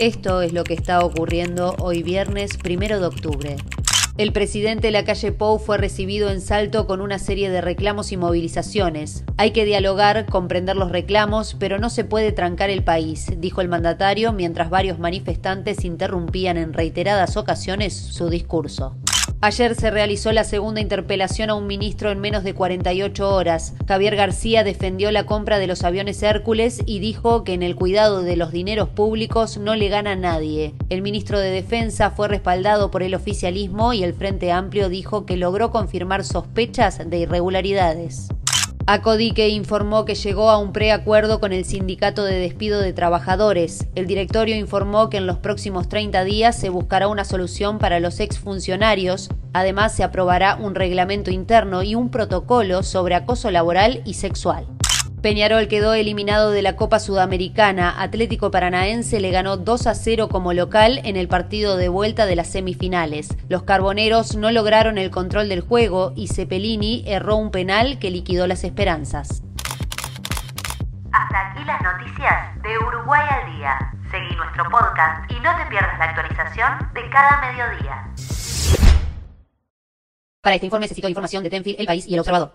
Esto es lo que está ocurriendo hoy viernes primero de octubre. El presidente Lacalle Pou fue recibido en Salto con una serie de reclamos y movilizaciones. Hay que dialogar, comprender los reclamos, pero no se puede trancar el país, dijo el mandatario mientras varios manifestantes interrumpían en reiteradas ocasiones su discurso. Ayer se realizó la segunda interpelación a un ministro en menos de 48 horas. Javier García defendió la compra de los aviones Hércules y dijo que en el cuidado de los dineros públicos no le gana nadie. El ministro de Defensa fue respaldado por el oficialismo y el Frente Amplio dijo que logró confirmar sospechas de irregularidades. Acodique informó que llegó a un preacuerdo con el sindicato de despido de trabajadores. El directorio informó que en los próximos 30 días se buscará una solución para los exfuncionarios. Además, se aprobará un reglamento interno y un protocolo sobre acoso laboral y sexual. Peñarol quedó eliminado de la Copa Sudamericana. Atlético Paranaense le ganó 2 a 0 como local en el partido de vuelta de las semifinales. Los carboneros no lograron el control del juego y Cepelini erró un penal que liquidó las esperanzas. Hasta aquí las noticias de Uruguay al día. Seguí nuestro podcast y no te pierdas la actualización de cada mediodía. Para este informe necesito información de Tenfield, El País y El Observador.